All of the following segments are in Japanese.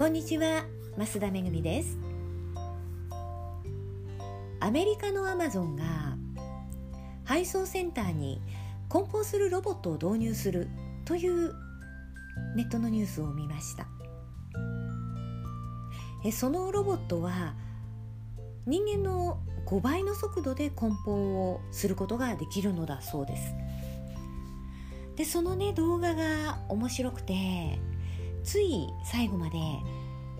こんにちは増田めぐみです。アメリカのアマゾンが配送センターに梱包するロボットを導入するというネットのニュースを見ました。えそのロボットは人間の5倍の速度で梱包をすることができるのだそうです。でそのね動画が面白くてつい最後まで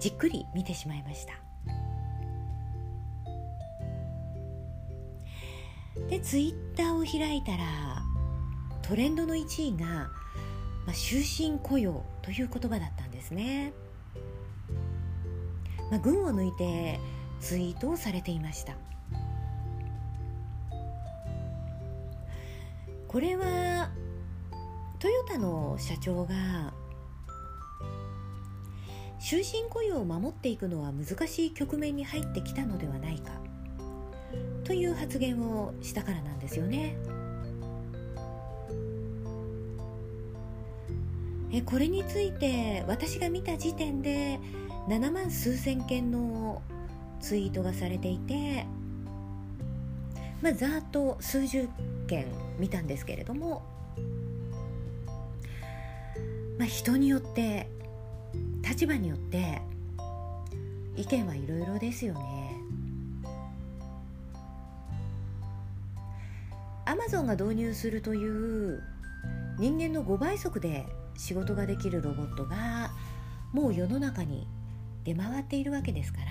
じっくり見てしまいました。でツイッターを開いたらトレンドの1位が、まあ、終身雇用という言葉だったんですね、まあ、群を抜いてツイートをされていました。これはトヨタの社長が終身雇用を守っていくのは難しい局面に入ってきたのではないかという発言をしたからなんですよね。えこれについて私が見た時点で7万数千件のツイートがされていて、まあ、ざっと数十件見たんですけれども、まあ、人によって立場によって意見はいろいろですよね。アマゾンが導入するという人間の5倍速で仕事ができるロボットがもう世の中に出回っているわけですから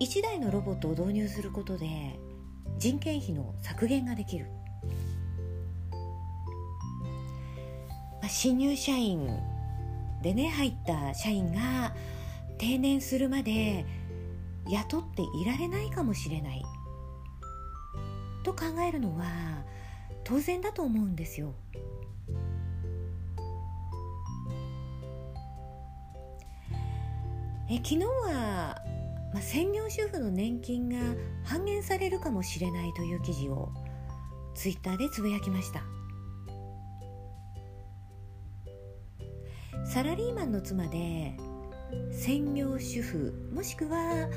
1台のロボットを導入することで人件費の削減ができる、新入社員でね入った社員が定年するまで雇っていられないかもしれないと考えるのは当然だと思うんですよ。え昨日は、まあ、専業主婦の年金が半減されるかもしれないという記事をツイッターでつぶやきましたサラリーマンの妻で専業主婦もしくは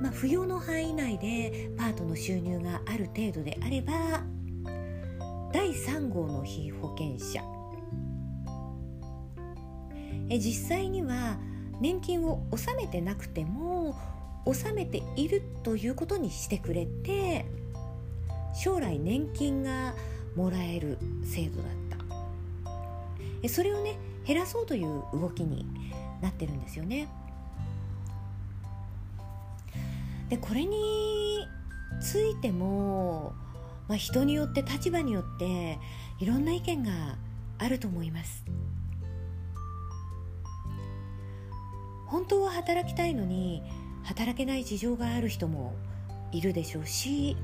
まあ、扶養の範囲内でパートの収入がある程度であれば第3号の被保険者。え実際には年金を納めてなくても納めているということにしてくれて将来年金がもらえる制度だった。それをね減らそうという動きになってるんですよね。でこれについても、まあ、人によって立場によっていろんな意見があると思います本当は働きたいのに働けない事情がある人もいるでしょうし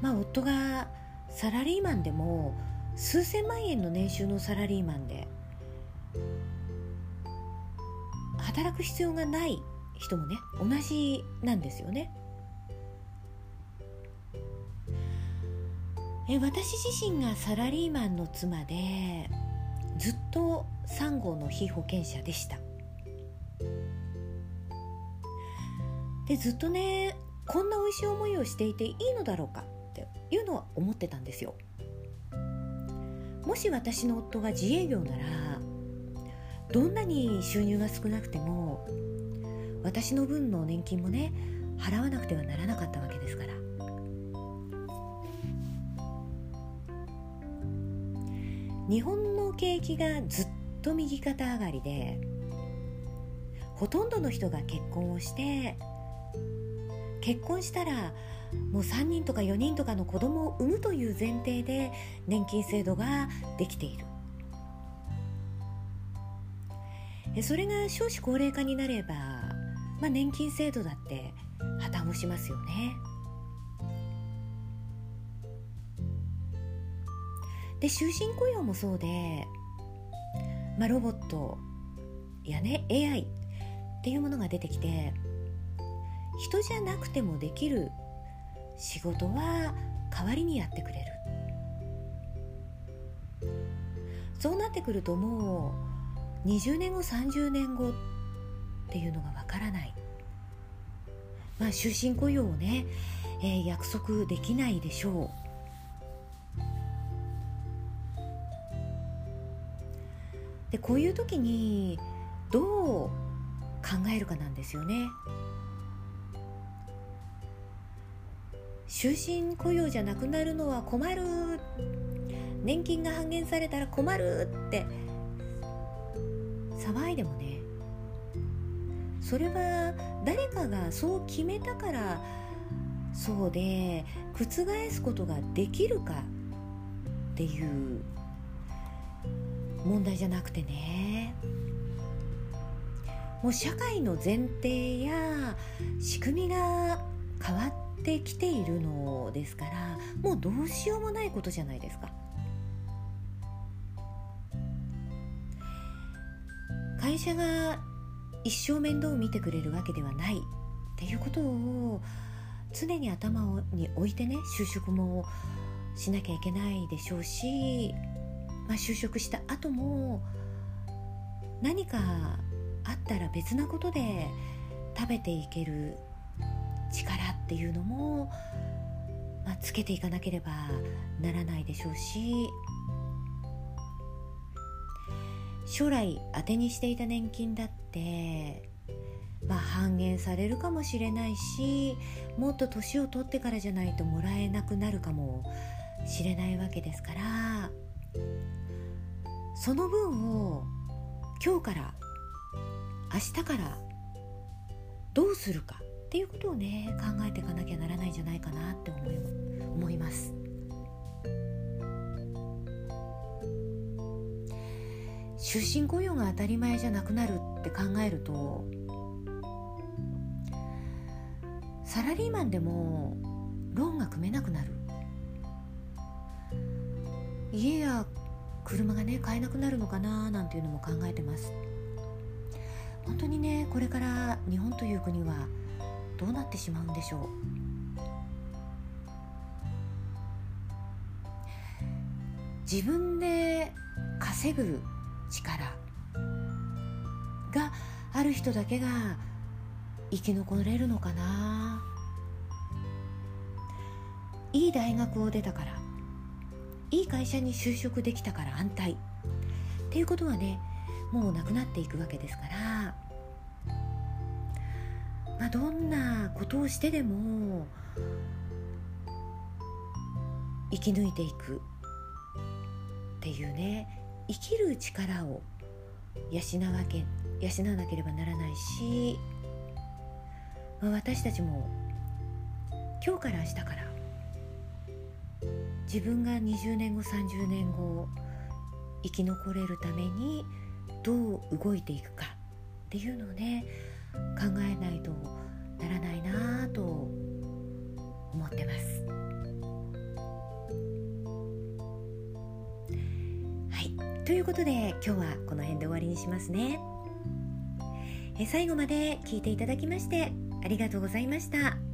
まあ夫がサラリーマンでも数千万円の年収のサラリーマンで働く必要がない人もね同じなんですよね。え私自身がサラリーマンの妻でずっと3号の被保険者でしたでずっとねこんな美味しい思いをしていていいのだろうかっていうのは思ってたんですよもし私の夫が自営業ならどんなに収入が少なくても私の分の年金もね払わなくてはならなかったわけですから。日本の景気がずっと右肩上がりでほとんどの人が結婚をして結婚したらもう3人とか4人とかの子供を産むという前提で年金制度ができているそれが少子高齢化になればまあ、年金制度だって破綻をしますよね。で終身雇用もそうで、まあ、ロボットやね AI っていうものが出てきて人じゃなくてもできる仕事は代わりにやってくれる。そうなってくるともう20年後30年後っていうのがわからない。まあ終身雇用をね、えー、約束できないでしょう。でこういう時にどう考えるかなんですよね。終身雇用じゃなくなるのは困る。年金が半減されたら困るって。騒いでもね。それは誰かがそう決めたから。そうで覆すことができるか。っていう問題じゃなくてね。もう社会の前提や仕組みが変わってきているのですからもうどうしようもないことじゃないですか。会社が一生面倒を見てくれるわけではないっていうことを常に頭に置いてね就職もしなきゃいけないでしょうしまあ、就職した後も何かあったら別なことで食べていける力っていうのも、まあ、つけていかなければならないでしょうし将来当てにしていた年金だって、まあ、半減されるかもしれないしもっと年を取ってからじゃないともらえなくなるかもしれないわけですからその分を今日から明日からどうするか。っていうことをね考えていかなきゃならないんじゃないかなって思い思います。終身雇用が当たり前じゃなくなるって考えるとサラリーマンでもローンが組めなくなる。家や車がね買えなくなるのかななんていうのも考えてます。本当にねこれから日本という国はどうなってしまうんでしょう？自分で稼ぐ力がある人だけが生き残れるのかな？いい大学を出たからいい会社に就職できたから安泰。っていうことはねもうなくなっていくわけですから、まあ、どんなことをしてでも生き抜いていくっていうね。生きる力を養わけ養わなければならないし、まあ、私たちも今日から明日から自分が20年後30年後生き残れるためにどう動いていくかっていうのをね考えないとならないなと思ってます。はいということで今日はこの辺で終わりにしますね。え最後まで聞いていただきましてありがとうございました。